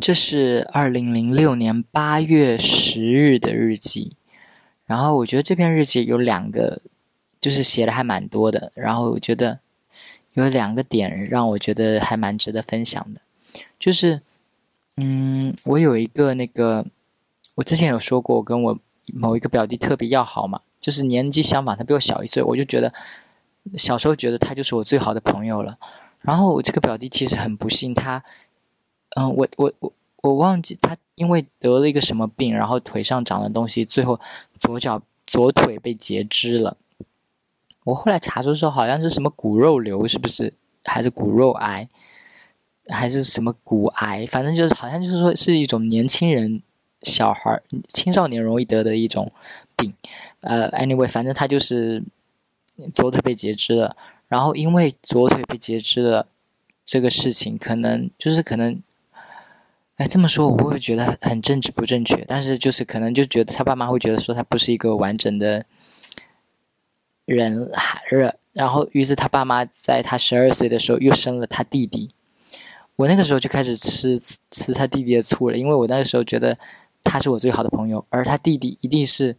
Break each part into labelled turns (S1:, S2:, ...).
S1: 这是二零零六年八月十日的日记。然后我觉得这篇日记有两个，就是写的还蛮多的。然后我觉得有两个点让我觉得还蛮值得分享的，就是，嗯，我有一个那个，我之前有说过，我跟我某一个表弟特别要好嘛，就是年纪相仿，他比我小一岁，我就觉得小时候觉得他就是我最好的朋友了。然后我这个表弟其实很不幸，他，嗯，我我我。我忘记他因为得了一个什么病，然后腿上长了东西，最后左脚左腿被截肢了。我后来查出说好像是什么骨肉瘤，是不是？还是骨肉癌，还是什么骨癌？反正就是好像就是说是一种年轻人、小孩、青少年容易得的一种病。呃，anyway，反正他就是左腿被截肢了。然后因为左腿被截肢了这个事情，可能就是可能。哎，这么说我不会觉得很政治不正确？但是就是可能就觉得他爸妈会觉得说他不是一个完整的人，人，然后于是他爸妈在他十二岁的时候又生了他弟弟。我那个时候就开始吃吃他弟弟的醋了，因为我那个时候觉得他是我最好的朋友，而他弟弟一定是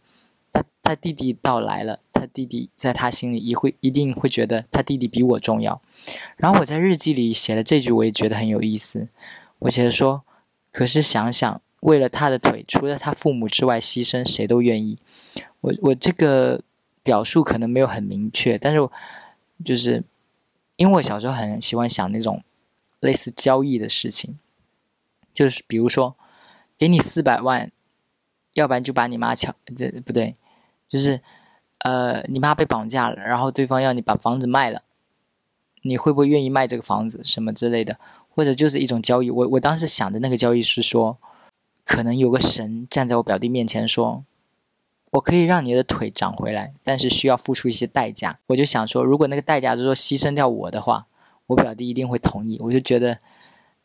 S1: 他他弟弟到来了，他弟弟在他心里一会一定会觉得他弟弟比我重要。然后我在日记里写了这句，我也觉得很有意思，我写的说。可是想想，为了他的腿，除了他父母之外，牺牲谁都愿意。我我这个表述可能没有很明确，但是就是因为我小时候很喜欢想那种类似交易的事情，就是比如说给你四百万，要不然就把你妈抢，这不对，就是呃你妈被绑架了，然后对方要你把房子卖了，你会不会愿意卖这个房子什么之类的？或者就是一种交易，我我当时想的那个交易是说，可能有个神站在我表弟面前说，我可以让你的腿长回来，但是需要付出一些代价。我就想说，如果那个代价就是说牺牲掉我的话，我表弟一定会同意。我就觉得，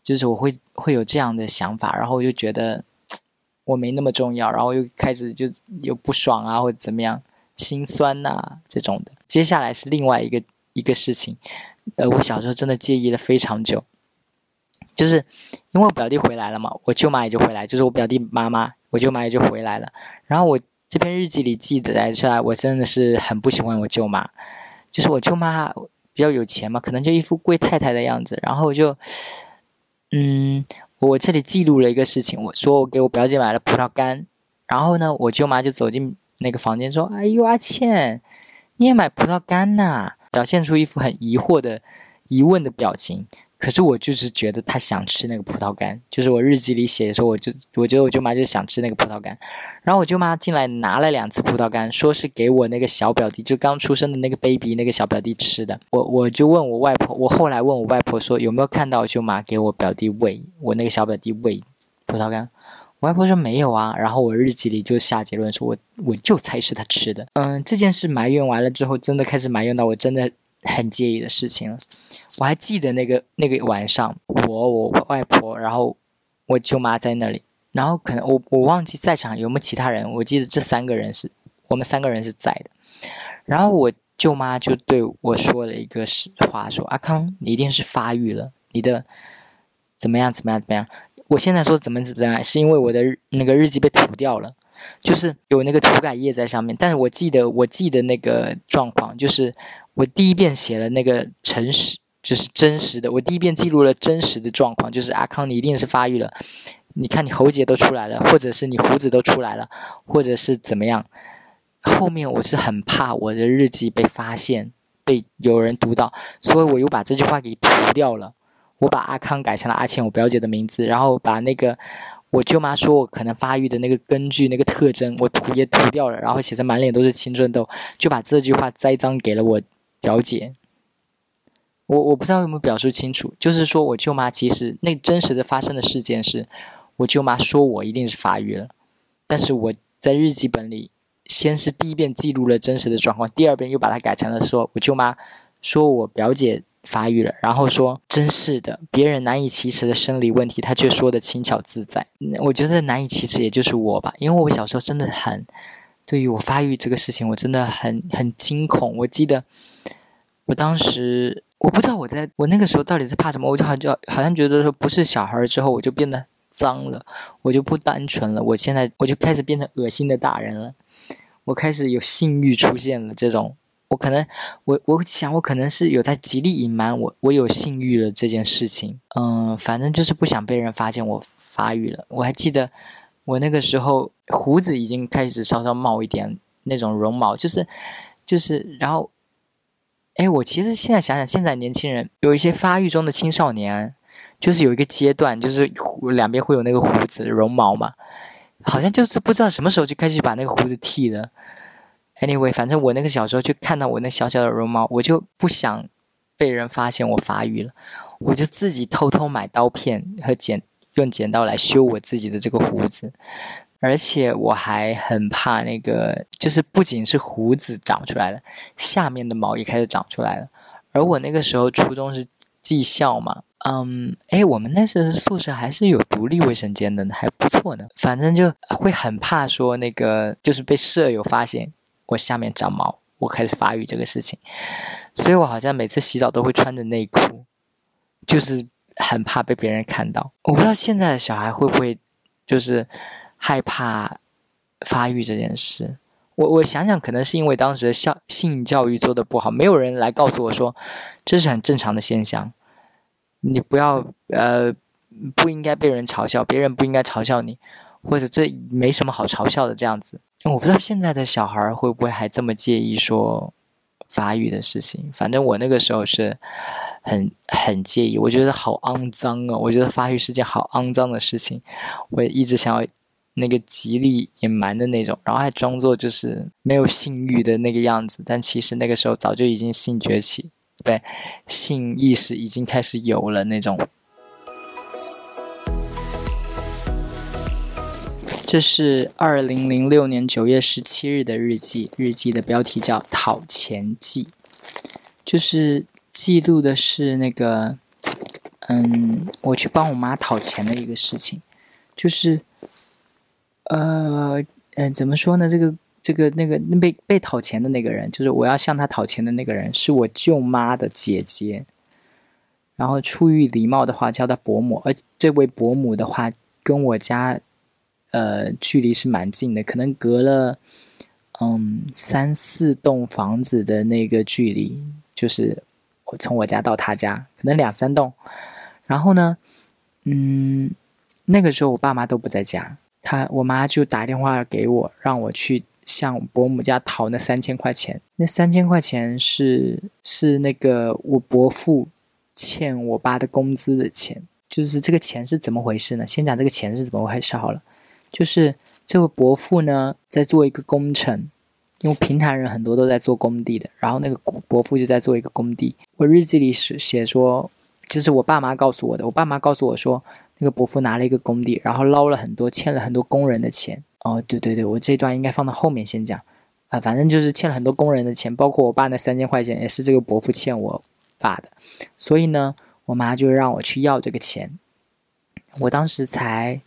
S1: 就是我会会有这样的想法，然后我就觉得我没那么重要，然后又开始就有不爽啊，或者怎么样，心酸呐这种的。接下来是另外一个一个事情，呃，我小时候真的介意了非常久。就是因为我表弟回来了嘛，我舅妈也就回来，就是我表弟妈妈，我舅妈也就回来了。然后我这篇日记里记载出来，我真的是很不喜欢我舅妈。就是我舅妈比较有钱嘛，可能就一副贵太太的样子。然后我就，嗯，我这里记录了一个事情，我说我给我表姐买了葡萄干，然后呢，我舅妈就走进那个房间说：“哎呦，阿倩，你也买葡萄干呐？”表现出一副很疑惑的疑问的表情。可是我就是觉得他想吃那个葡萄干，就是我日记里写的说，我就我觉得我舅妈就想吃那个葡萄干，然后我舅妈进来拿了两次葡萄干，说是给我那个小表弟，就刚出生的那个 baby 那个小表弟吃的。我我就问我外婆，我后来问我外婆说有没有看到舅妈给我表弟喂我那个小表弟喂葡萄干，我外婆说没有啊。然后我日记里就下结论说我我就猜是他吃的。嗯，这件事埋怨完了之后，真的开始埋怨到我真的。很介意的事情了，我还记得那个那个晚上，我我外婆，然后我舅妈在那里，然后可能我我忘记在场有没有其他人，我记得这三个人是我们三个人是在的，然后我舅妈就对我说了一个实话，说阿康，你一定是发育了，你的怎么样怎么样怎么样？我现在说怎么怎么样，是因为我的那个日记被涂掉了，就是有那个涂改液在上面，但是我记得我记得那个状况就是。我第一遍写了那个诚实，就是真实的。我第一遍记录了真实的状况，就是阿康，你一定是发育了。你看，你喉结都出来了，或者是你胡子都出来了，或者是怎么样。后面我是很怕我的日记被发现，被有人读到，所以我又把这句话给涂掉了。我把阿康改成了阿倩，我表姐的名字，然后把那个我舅妈说我可能发育的那个根据那个特征，我涂也涂掉了，然后写成满脸都是青春痘，就把这句话栽赃给了我。表姐，我我不知道有没有表述清楚，就是说我舅妈其实那真实的发生的事件是，我舅妈说我一定是发育了，但是我在日记本里，先是第一遍记录了真实的状况，第二遍又把它改成了说我舅妈说我表姐发育了，然后说真是的，别人难以启齿的生理问题，她却说的轻巧自在。我觉得难以启齿也就是我吧，因为我小时候真的很。对于我发育这个事情，我真的很很惊恐。我记得我当时，我不知道我在我那个时候到底是怕什么，我就好像好像觉得说不是小孩之后，我就变得脏了，我就不单纯了。我现在我就开始变成恶心的大人了，我开始有性欲出现了。这种我可能我我想我可能是有在极力隐瞒我我有性欲了这件事情。嗯，反正就是不想被人发现我发育了。我还记得我那个时候胡子已经开始稍稍冒一点那种绒毛，就是就是然后。哎，我其实现在想想，现在年轻人有一些发育中的青少年，就是有一个阶段，就是两边会有那个胡子、绒毛嘛，好像就是不知道什么时候就开始把那个胡子剃了。Anyway，反正我那个小时候就看到我那小小的绒毛，我就不想被人发现我发育了，我就自己偷偷买刀片和剪，用剪刀来修我自己的这个胡子。而且我还很怕那个，就是不仅是胡子长出来了，下面的毛也开始长出来了。而我那个时候初中是技校嘛，嗯，哎，我们那时候宿舍还是有独立卫生间的，还不错呢。反正就会很怕说那个，就是被舍友发现我下面长毛，我开始发育这个事情。所以我好像每次洗澡都会穿着内裤，就是很怕被别人看到。我不知道现在的小孩会不会，就是。害怕发育这件事，我我想想，可能是因为当时的校性教育做的不好，没有人来告诉我说这是很正常的现象。你不要呃不应该被人嘲笑，别人不应该嘲笑你，或者这没什么好嘲笑的这样子。我不知道现在的小孩会不会还这么介意说发育的事情。反正我那个时候是很很介意，我觉得好肮脏哦，我觉得发育是件好肮脏的事情，我一直想要。那个极力隐瞒的那种，然后还装作就是没有性欲的那个样子，但其实那个时候早就已经性崛起，对，性意识已经开始有了那种。这是二零零六年九月十七日的日记，日记的标题叫《讨钱记》，就是记录的是那个，嗯，我去帮我妈讨钱的一个事情，就是。呃，嗯，怎么说呢？这个，这个，那个被被讨钱的那个人，就是我要向他讨钱的那个人，是我舅妈的姐姐。然后出于礼貌的话，叫她伯母。而这位伯母的话，跟我家，呃，距离是蛮近的，可能隔了，嗯，三四栋房子的那个距离，就是我从我家到他家，可能两三栋。然后呢，嗯，那个时候我爸妈都不在家。他我妈就打电话给我，让我去向伯母家讨那三千块钱。那三千块钱是是那个我伯父欠我爸的工资的钱。就是这个钱是怎么回事呢？先讲这个钱是怎么回事好了。就是这位伯父呢在做一个工程，因为平潭人很多都在做工地的，然后那个伯父就在做一个工地。我日记里是写说，这是我爸妈告诉我的。我爸妈告诉我说。那个伯父拿了一个工地，然后捞了很多，欠了很多工人的钱。哦，对对对，我这段应该放到后面先讲。啊，反正就是欠了很多工人的钱，包括我爸那三千块钱也是这个伯父欠我爸的。所以呢，我妈就让我去要这个钱。我当时才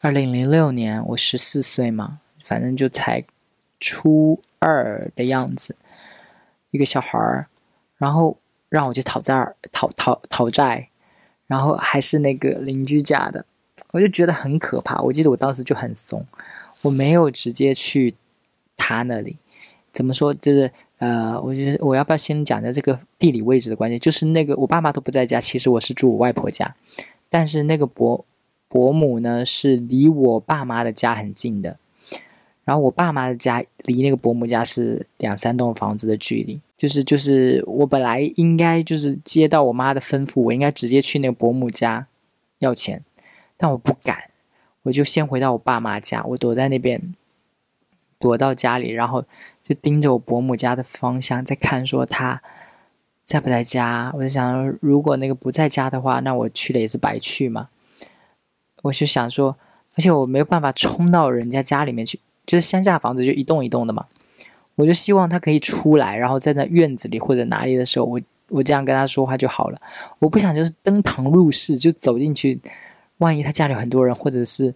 S1: 二零零六年，我十四岁嘛，反正就才初二的样子，一个小孩儿，然后让我去讨债，讨讨讨债。然后还是那个邻居家的，我就觉得很可怕。我记得我当时就很怂，我没有直接去他那里。怎么说？就是呃，我觉得我要不要先讲一下这个地理位置的关系？就是那个我爸妈都不在家，其实我是住我外婆家，但是那个伯伯母呢是离我爸妈的家很近的。然后我爸妈的家离那个伯母家是两三栋房子的距离，就是就是我本来应该就是接到我妈的吩咐，我应该直接去那个伯母家要钱，但我不敢，我就先回到我爸妈家，我躲在那边，躲到家里，然后就盯着我伯母家的方向在看，说他在不在家。我就想，如果那个不在家的话，那我去了也是白去嘛。我就想说，而且我没有办法冲到人家家里面去。就是乡下房子就一栋一栋的嘛，我就希望他可以出来，然后在那院子里或者哪里的时候，我我这样跟他说话就好了。我不想就是登堂入室就走进去，万一他家里很多人，或者是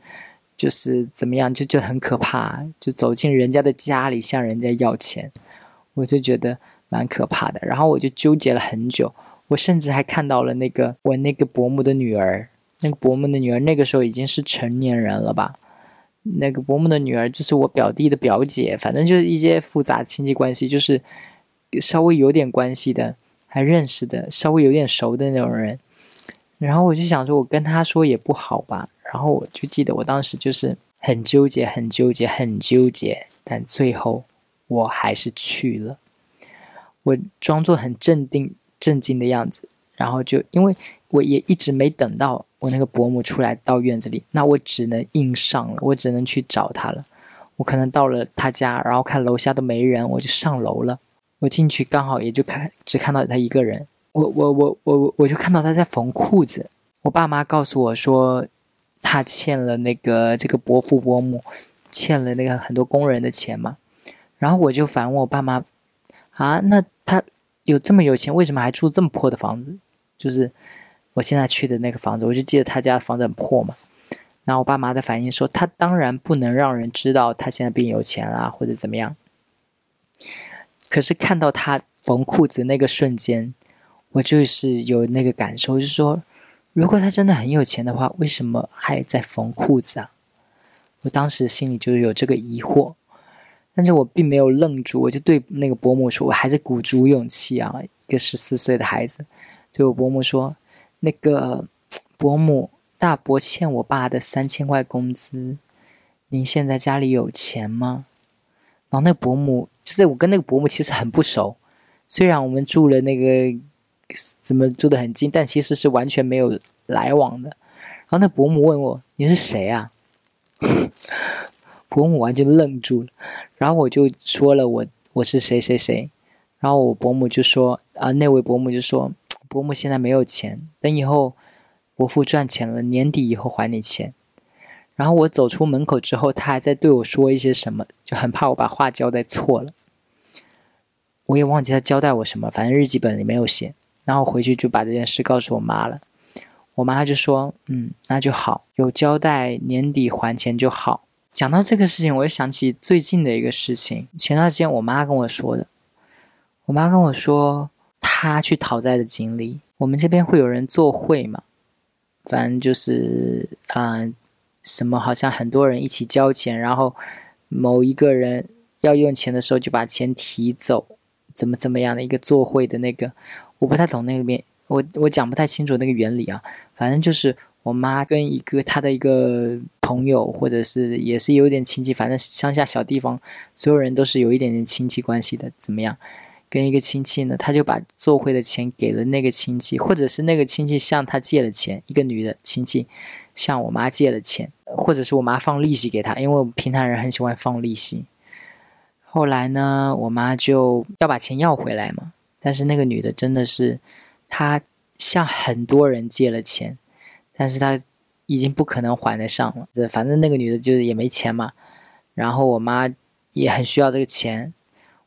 S1: 就是怎么样，就就很可怕。就走进人家的家里向人家要钱，我就觉得蛮可怕的。然后我就纠结了很久，我甚至还看到了那个我那个伯母的女儿，那个伯母的女儿那个时候已经是成年人了吧？那个伯母的女儿就是我表弟的表姐，反正就是一些复杂亲戚关系，就是稍微有点关系的，还认识的，稍微有点熟的那种人。然后我就想说，我跟他说也不好吧。然后我就记得我当时就是很纠结，很纠结，很纠结，但最后我还是去了。我装作很镇定、镇静的样子，然后就因为我也一直没等到我那个伯母出来到院子里，那我只能硬上了，我只能去找她了。我可能到了他家，然后看楼下都没人，我就上楼了。我进去刚好也就看只看到他一个人，我我我我我就看到他在缝裤子。我爸妈告诉我说，他欠了那个这个伯父伯母欠了那个很多工人的钱嘛。然后我就反问我爸妈。啊，那他有这么有钱，为什么还住这么破的房子？就是我现在去的那个房子，我就记得他家的房子很破嘛。然后我爸妈的反应说，他当然不能让人知道他现在变有钱啦，或者怎么样。可是看到他缝裤子那个瞬间，我就是有那个感受，就是说，如果他真的很有钱的话，为什么还在缝裤子啊？我当时心里就是有这个疑惑。但是我并没有愣住，我就对那个伯母说：“我还是鼓足勇气啊，一个十四岁的孩子，对我伯母说，那个伯母大伯欠我爸的三千块工资，您现在家里有钱吗？”然后那伯母就是我跟那个伯母其实很不熟，虽然我们住了那个怎么住的很近，但其实是完全没有来往的。然后那伯母问我：“你是谁啊？” 伯母完全愣住了，然后我就说了我我是谁谁谁，然后我伯母就说啊那位伯母就说伯母现在没有钱，等以后伯父赚钱了年底以后还你钱。然后我走出门口之后，他还在对我说一些什么，就很怕我把话交代错了。我也忘记他交代我什么，反正日记本里没有写。然后回去就把这件事告诉我妈了，我妈就说嗯那就好，有交代年底还钱就好。讲到这个事情，我又想起最近的一个事情。前段时间我妈跟我说的，我妈跟我说他去讨债的经历。我们这边会有人做会嘛？反正就是，嗯，什么好像很多人一起交钱，然后某一个人要用钱的时候就把钱提走，怎么怎么样的一个做会的那个，我不太懂那里面，我我讲不太清楚那个原理啊。反正就是我妈跟一个她的一个。朋友，或者是也是有点亲戚，反正乡下小地方，所有人都是有一点点亲戚关系的。怎么样？跟一个亲戚呢，他就把做会的钱给了那个亲戚，或者是那个亲戚向他借了钱。一个女的亲戚向我妈借了钱，或者是我妈放利息给他，因为我们平潭人很喜欢放利息。后来呢，我妈就要把钱要回来嘛。但是那个女的真的是，她向很多人借了钱，但是她。已经不可能还得上了。这反正那个女的就是也没钱嘛，然后我妈也很需要这个钱，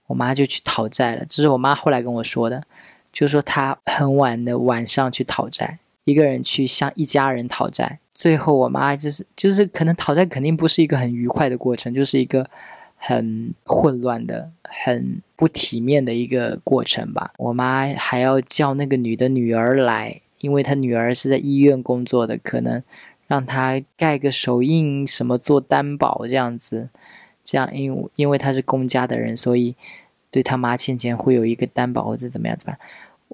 S1: 我妈就去讨债了。这是我妈后来跟我说的，就说她很晚的晚上去讨债，一个人去向一家人讨债。最后我妈就是就是可能讨债肯定不是一个很愉快的过程，就是一个很混乱的、很不体面的一个过程吧。我妈还要叫那个女的女儿来，因为她女儿是在医院工作的，可能。让她盖个手印，什么做担保这样子，这样因为因为他是公家的人，所以对他妈欠钱会有一个担保或者怎么样怎么样。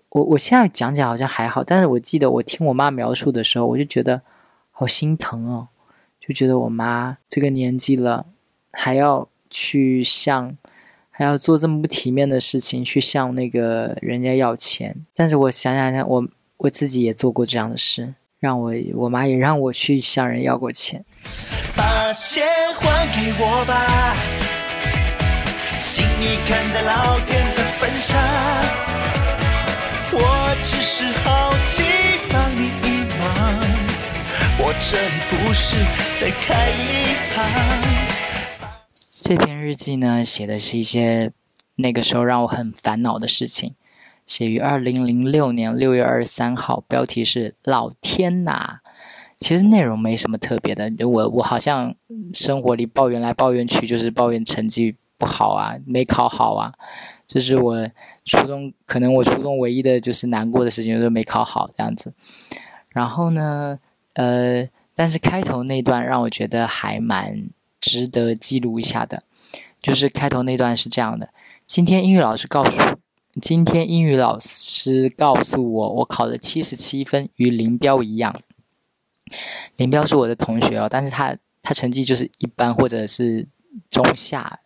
S1: 我我现在讲讲好像还好，但是我记得我听我妈描述的时候，我就觉得好心疼哦，就觉得我妈这个年纪了，还要去向，还要做这么不体面的事情去向那个人家要钱。但是我想想看，我我自己也做过这样的事。让我我妈也让我去向人要过钱。把钱还给我吧，请你看待老天的分沙。我只是好心帮你一忙，我这里不是在开银行。这篇日记呢，写的是一些那个时候让我很烦恼的事情。写于二零零六年六月二十三号，标题是“老天呐”。其实内容没什么特别的，我我好像生活里抱怨来抱怨去，就是抱怨成绩不好啊，没考好啊。这是我初中可能我初中唯一的就是难过的事情，就是没考好这样子。然后呢，呃，但是开头那段让我觉得还蛮值得记录一下的，就是开头那段是这样的：今天英语老师告诉，今天英语老师告诉我，我考了七十七分，与林彪一样。林彪是我的同学哦，但是他他成绩就是一般或者是中下，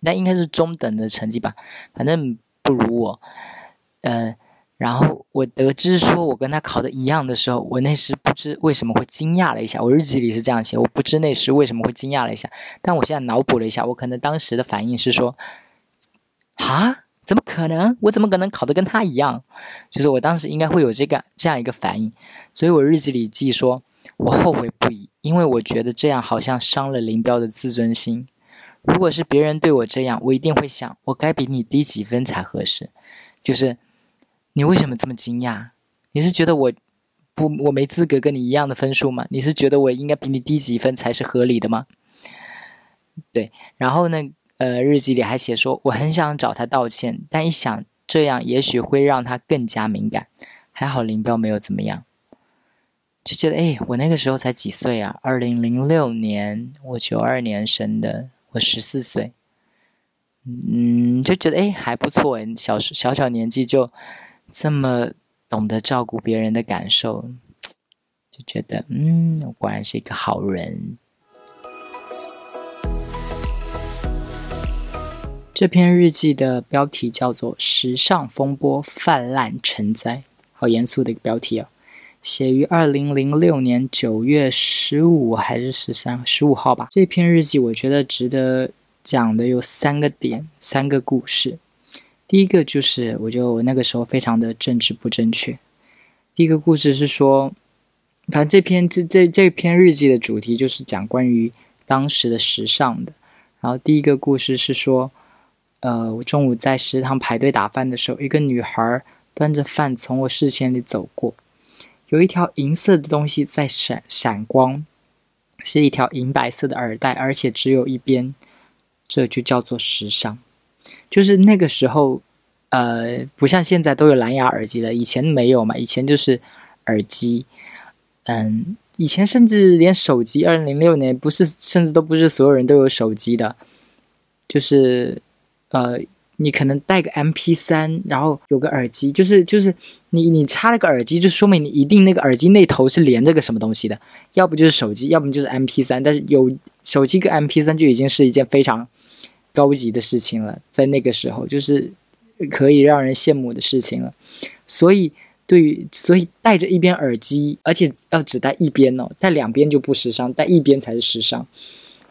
S1: 那应该是中等的成绩吧，反正不如我，呃。然后我得知说我跟他考的一样的时候，我那时不知为什么会惊讶了一下。我日记里是这样写，我不知那时为什么会惊讶了一下。但我现在脑补了一下，我可能当时的反应是说：“啊，怎么可能？我怎么可能考的跟他一样？”就是我当时应该会有这个这样一个反应。所以我日记里记说，我后悔不已，因为我觉得这样好像伤了林彪的自尊心。如果是别人对我这样，我一定会想，我该比你低几分才合适。就是。你为什么这么惊讶？你是觉得我不我没资格跟你一样的分数吗？你是觉得我应该比你低几分才是合理的吗？对，然后呢？呃，日记里还写说，我很想找他道歉，但一想这样也许会让他更加敏感。还好林彪没有怎么样，就觉得哎，我那个时候才几岁啊？二零零六年，我九二年生的，我十四岁，嗯，就觉得哎还不错哎，小小小年纪就。这么懂得照顾别人的感受，就觉得嗯，我果然是一个好人。这篇日记的标题叫做《时尚风波泛滥成灾》，好严肃的一个标题哦。写于二零零六年九月十五还是十三十五号吧。这篇日记我觉得值得讲的有三个点，三个故事。第一个就是，我觉得我那个时候非常的政治不正确。第一个故事是说，反正这篇这这这篇日记的主题就是讲关于当时的时尚的。然后第一个故事是说，呃，我中午在食堂排队打饭的时候，一个女孩端着饭从我视线里走过，有一条银色的东西在闪闪光，是一条银白色的耳带，而且只有一边，这就叫做时尚。就是那个时候，呃，不像现在都有蓝牙耳机了，以前没有嘛。以前就是耳机，嗯，以前甚至连手机，二零零六年不是，甚至都不是所有人都有手机的。就是，呃，你可能带个 M P 三，然后有个耳机，就是就是你你插了个耳机，就说明你一定那个耳机那头是连着个什么东西的，要不就是手机，要不就是 M P 三。但是有手机跟 M P 三就已经是一件非常。高级的事情了，在那个时候就是可以让人羡慕的事情了。所以，对于所以戴着一边耳机，而且要只戴一边哦，戴两边就不时尚，戴一边才是时尚。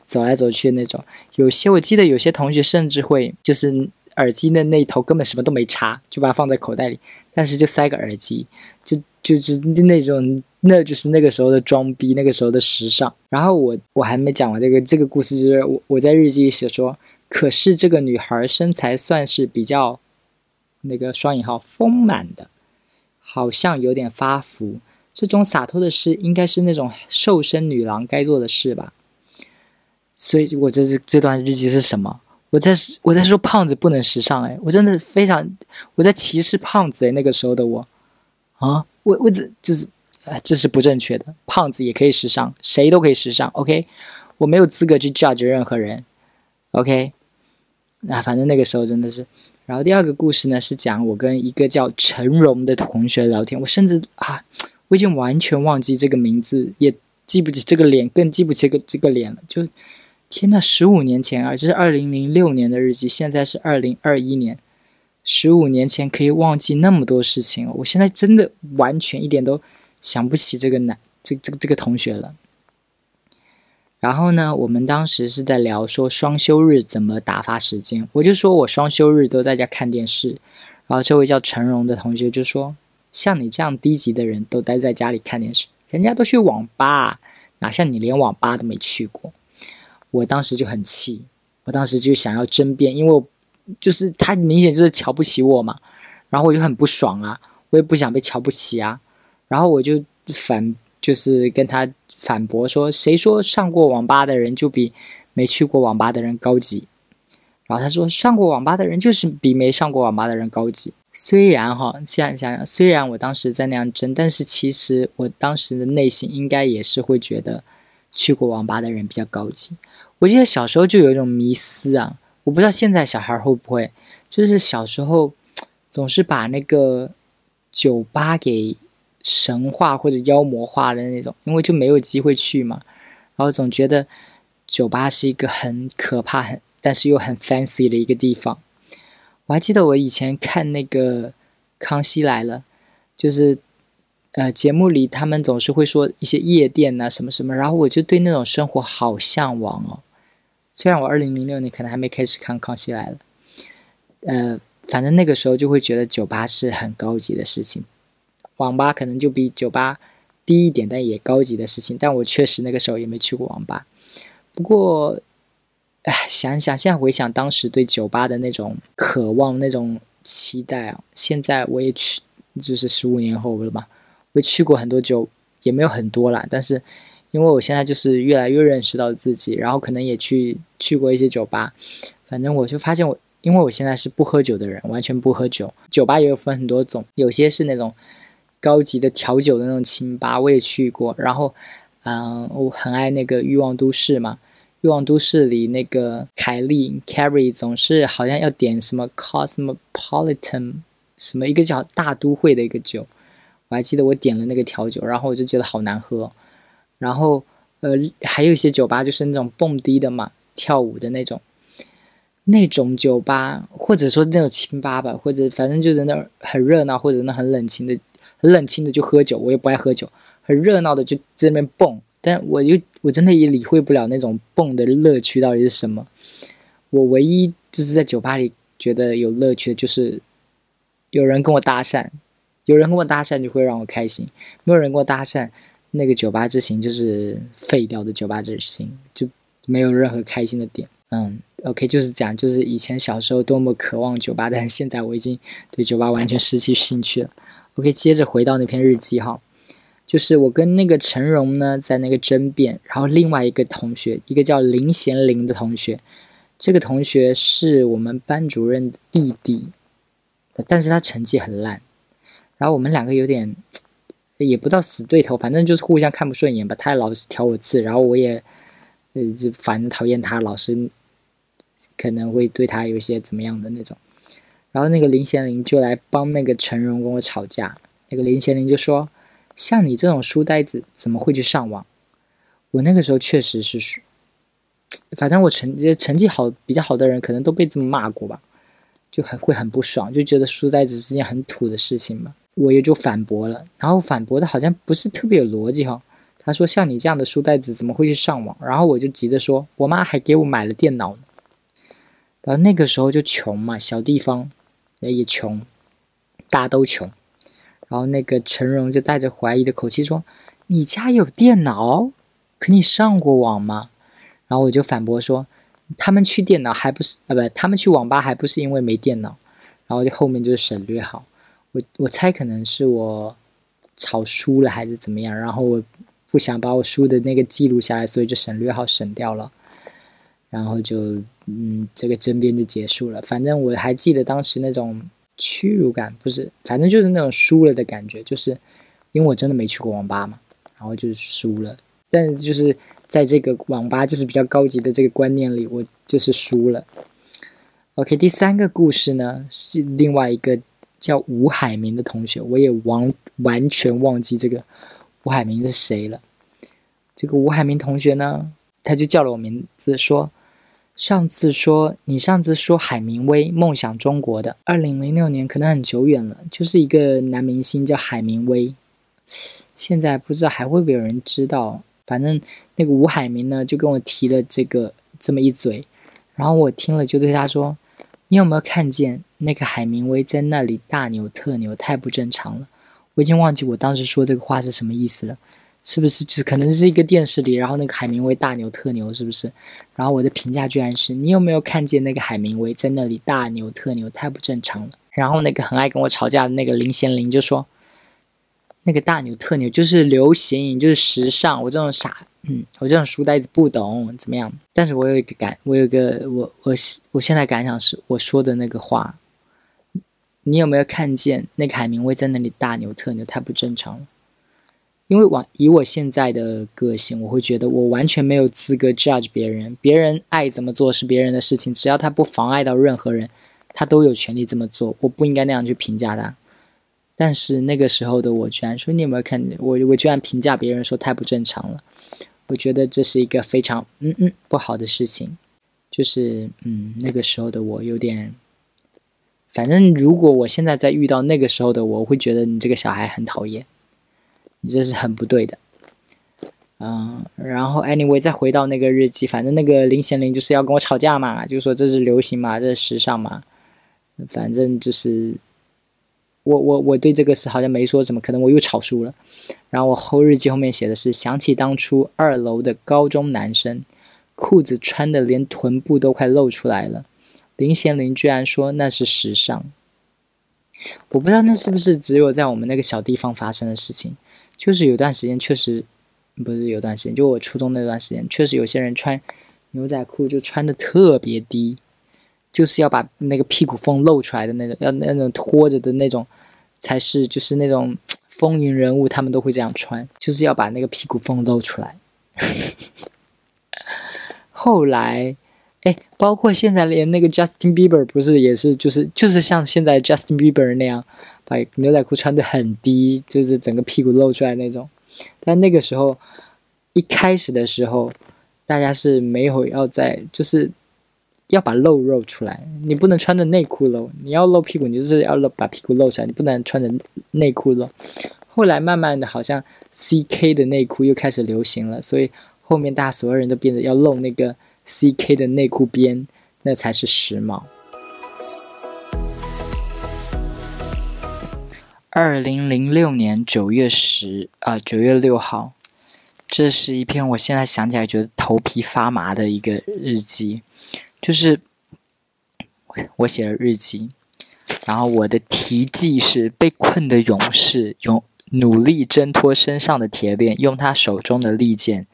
S1: 走来走去的那种，有些我记得有些同学甚至会就是耳机的那头根本什么都没插，就把它放在口袋里，但是就塞个耳机，就就是那种，那就是那个时候的装逼，那个时候的时尚。然后我我还没讲完这个这个故事，就是我我在日记里写说。可是这个女孩身材算是比较那个双引号丰满的，好像有点发福。这种洒脱的事，应该是那种瘦身女郎该做的事吧。所以，我这是这段日记是什么？我在我在说胖子不能时尚哎，我真的非常我在歧视胖子哎，那个时候的我啊，我我这就是呃，这是不正确的。胖子也可以时尚，谁都可以时尚。OK，我没有资格去 judge 任何人。OK。那反正那个时候真的是，然后第二个故事呢是讲我跟一个叫陈荣的同学聊天，我甚至啊，我已经完全忘记这个名字，也记不起这个脸，更记不起个这个脸了。就天呐，十五年前啊，这是二零零六年的日记，现在是二零二一年，十五年前可以忘记那么多事情，我现在真的完全一点都想不起这个男这这个这个同学了。然后呢，我们当时是在聊说双休日怎么打发时间，我就说我双休日都在家看电视。然后这位叫陈荣的同学就说：“像你这样低级的人都待在家里看电视，人家都去网吧，哪像你连网吧都没去过。”我当时就很气，我当时就想要争辩，因为就是他明显就是瞧不起我嘛。然后我就很不爽啊，我也不想被瞧不起啊。然后我就反就是跟他。反驳说：“谁说上过网吧的人就比没去过网吧的人高级？”然后他说：“上过网吧的人就是比没上过网吧的人高级。”虽然哈，现在想想，虽然我当时在那样争，但是其实我当时的内心应该也是会觉得，去过网吧的人比较高级。我记得小时候就有一种迷思啊，我不知道现在小孩会不会，就是小时候总是把那个酒吧给神化或者妖魔化的那种，因为就没有机会去嘛，然后总觉得酒吧是一个很可怕、很但是又很 fancy 的一个地方。我还记得我以前看那个《康熙来了》，就是呃节目里他们总是会说一些夜店呐什么什么，然后我就对那种生活好向往哦。虽然我二零零六年可能还没开始看《康熙来了》，呃，反正那个时候就会觉得酒吧是很高级的事情，网吧可能就比酒吧低一点，但也高级的事情。但我确实那个时候也没去过网吧，不过。哎，想想现在回想当时对酒吧的那种渴望、那种期待啊，现在我也去，就是十五年后了嘛，我去过很多酒，也没有很多啦。但是因为我现在就是越来越认识到自己，然后可能也去去过一些酒吧，反正我就发现我，因为我现在是不喝酒的人，完全不喝酒。酒吧也有分很多种，有些是那种高级的调酒的那种清吧，我也去过。然后，嗯，我很爱那个欲望都市嘛。欲望都市里那个凯莉 Carrie 总是好像要点什么 Cosmopolitan 什么一个叫大都会的一个酒，我还记得我点了那个调酒，然后我就觉得好难喝。然后呃还有一些酒吧就是那种蹦迪的嘛，跳舞的那种，那种酒吧或者说那种清吧吧，或者反正就在那儿很热闹，或者那很冷清的很冷清的就喝酒，我也不爱喝酒，很热闹的就在那边蹦。但我又我真的也理会不了那种蹦的乐趣到底是什么。我唯一就是在酒吧里觉得有乐趣的就是有人跟我搭讪，有人跟我搭讪就会让我开心。没有人跟我搭讪，那个酒吧之行就是废掉的酒吧之行，就没有任何开心的点。嗯，OK，就是讲就是以前小时候多么渴望酒吧，但是现在我已经对酒吧完全失去兴趣了。OK，接着回到那篇日记哈。就是我跟那个陈荣呢，在那个争辩，然后另外一个同学，一个叫林贤林的同学，这个同学是我们班主任的弟弟，但是他成绩很烂，然后我们两个有点，也不到死对头，反正就是互相看不顺眼吧。他老是挑我刺，然后我也，呃，就反正讨厌他，老是可能会对他有一些怎么样的那种，然后那个林贤林就来帮那个陈荣跟我吵架，那个林贤林就说。像你这种书呆子怎么会去上网？我那个时候确实是，反正我成绩成绩好比较好的人可能都被这么骂过吧，就很会很不爽，就觉得书呆子是件很土的事情嘛。我也就反驳了，然后反驳的好像不是特别有逻辑哈。他说像你这样的书呆子怎么会去上网？然后我就急着说，我妈还给我买了电脑。然后那个时候就穷嘛，小地方也穷，大家都穷。然后那个陈荣就带着怀疑的口气说：“你家有电脑？可你上过网吗？”然后我就反驳说：“他们去电脑还不是啊？不，他们去网吧还不是因为没电脑？”然后就后面就省略号。我我猜可能是我吵输了还是怎么样，然后我不想把我输的那个记录下来，所以就省略号省掉了。然后就嗯，这个争辩就结束了。反正我还记得当时那种。屈辱感不是，反正就是那种输了的感觉，就是因为我真的没去过网吧嘛，然后就是输了。但是就是在这个网吧就是比较高级的这个观念里，我就是输了。OK，第三个故事呢是另外一个叫吴海明的同学，我也完完全忘记这个吴海明是谁了。这个吴海明同学呢，他就叫了我名字说。上次说你上次说海明威梦想中国的，二零零六年可能很久远了，就是一个男明星叫海明威，现在不知道还会不会有人知道。反正那个吴海明呢，就跟我提了这个这么一嘴，然后我听了就对他说：“你有没有看见那个海明威在那里大牛特牛，太不正常了。”我已经忘记我当时说这个话是什么意思了。是不是就是可能是一个电视里，然后那个海明威大牛特牛，是不是？然后我的评价居然是你有没有看见那个海明威在那里大牛特牛，太不正常了。然后那个很爱跟我吵架的那个林贤林就说，那个大牛特牛就是流行，就是时尚。我这种傻，嗯，我这种书呆子不懂怎么样。但是我有一个感，我有个我我我现在感想是，我说的那个话，你有没有看见那个海明威在那里大牛特牛？太不正常了。因为我以我现在的个性，我会觉得我完全没有资格 judge 别人。别人爱怎么做是别人的事情，只要他不妨碍到任何人，他都有权利这么做。我不应该那样去评价他。但是那个时候的我居然说，你有没有看我？我居然评价别人说太不正常了。我觉得这是一个非常嗯嗯不好的事情。就是嗯，那个时候的我有点，反正如果我现在再遇到那个时候的我，我会觉得你这个小孩很讨厌。你这是很不对的，嗯，然后 anyway 再回到那个日记，反正那个林贤玲就是要跟我吵架嘛，就说这是流行嘛，这是时尚嘛，反正就是我我我对这个事好像没说什么，可能我又吵输了。然后我后日记后面写的是想起当初二楼的高中男生，裤子穿的连臀部都快露出来了，林贤玲居然说那是时尚，我不知道那是不是只有在我们那个小地方发生的事情。就是有段时间确实，不是有段时间，就我初中那段时间，确实有些人穿牛仔裤就穿的特别低，就是要把那个屁股缝露出来的那种，要那种拖着的那种，才是就是那种风云人物，他们都会这样穿，就是要把那个屁股缝露出来。后来，哎，包括现在连那个 Justin Bieber 不是也是就是就是像现在 Justin Bieber 那样。把牛仔裤穿的很低，就是整个屁股露出来那种。但那个时候，一开始的时候，大家是没有要在，就是要把露肉出来。你不能穿着内裤露，你要露屁股，你就是要露把屁股露出来，你不能穿着内裤露。后来慢慢的，好像 CK 的内裤又开始流行了，所以后面大家所有人都变得要露那个 CK 的内裤边，那才是时髦。二零零六年九月十，呃，九月六号，这是一篇我现在想起来觉得头皮发麻的一个日记，就是我写了日记，然后我的题记是被困的勇士，勇努力挣脱身上的铁链，用他手中的利剑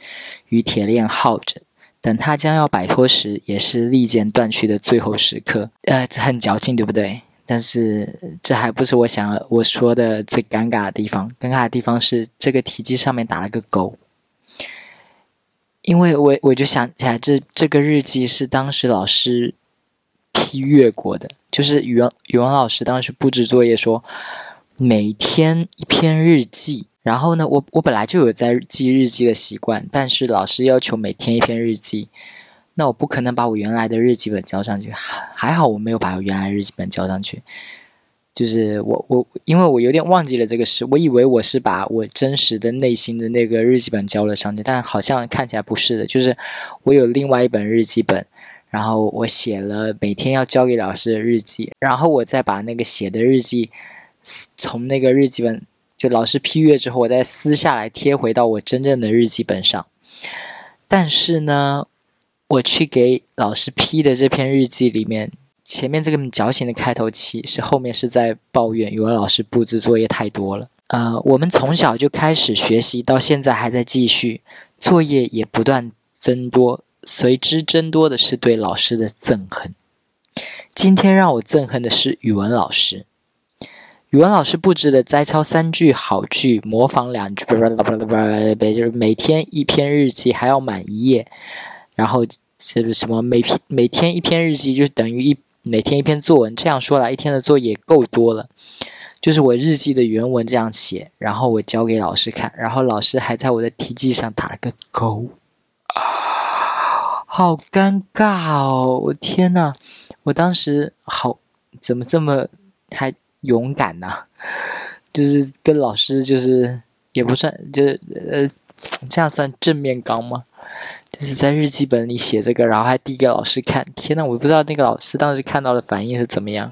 S1: 与铁链耗着，等他将要摆脱时，也是利剑断去的最后时刻。呃，这很矫情，对不对？但是这还不是我想我说的最尴尬的地方。尴尬的地方是这个题记上面打了个勾，因为我我就想起来，这这个日记是当时老师批阅过的，就是语文语文老师当时布置作业说每天一篇日记。然后呢，我我本来就有在记日记的习惯，但是老师要求每天一篇日记。那我不可能把我原来的日记本交上去，还好我没有把我原来日记本交上去，就是我我因为我有点忘记了这个事，我以为我是把我真实的内心的那个日记本交了上去，但好像看起来不是的，就是我有另外一本日记本，然后我写了每天要交给老师的日记，然后我再把那个写的日记从那个日记本就老师批阅之后，我再撕下来贴回到我真正的日记本上，但是呢。我去给老师批的这篇日记里面，前面这个矫情的开头其实后面是在抱怨语文老师布置作业太多了。呃，我们从小就开始学习，到现在还在继续，作业也不断增多，随之增多的是对老师的憎恨。今天让我憎恨的是语文老师。语文老师布置的摘抄三句好句，模仿两句，不不不不不，就是每天一篇日记还要满一页。然后是什么每篇每天一篇日记就等于一每天一篇作文，这样说来一天的作业够多了。就是我日记的原文这样写，然后我交给老师看，然后老师还在我的题记上打了个勾，啊，好尴尬哦！我天呐，我当时好怎么这么还勇敢呐？就是跟老师就是也不算就是呃，这样算正面刚吗？就是在日记本里写这个，然后还递给老师看。天呐，我不知道那个老师当时看到的反应是怎么样。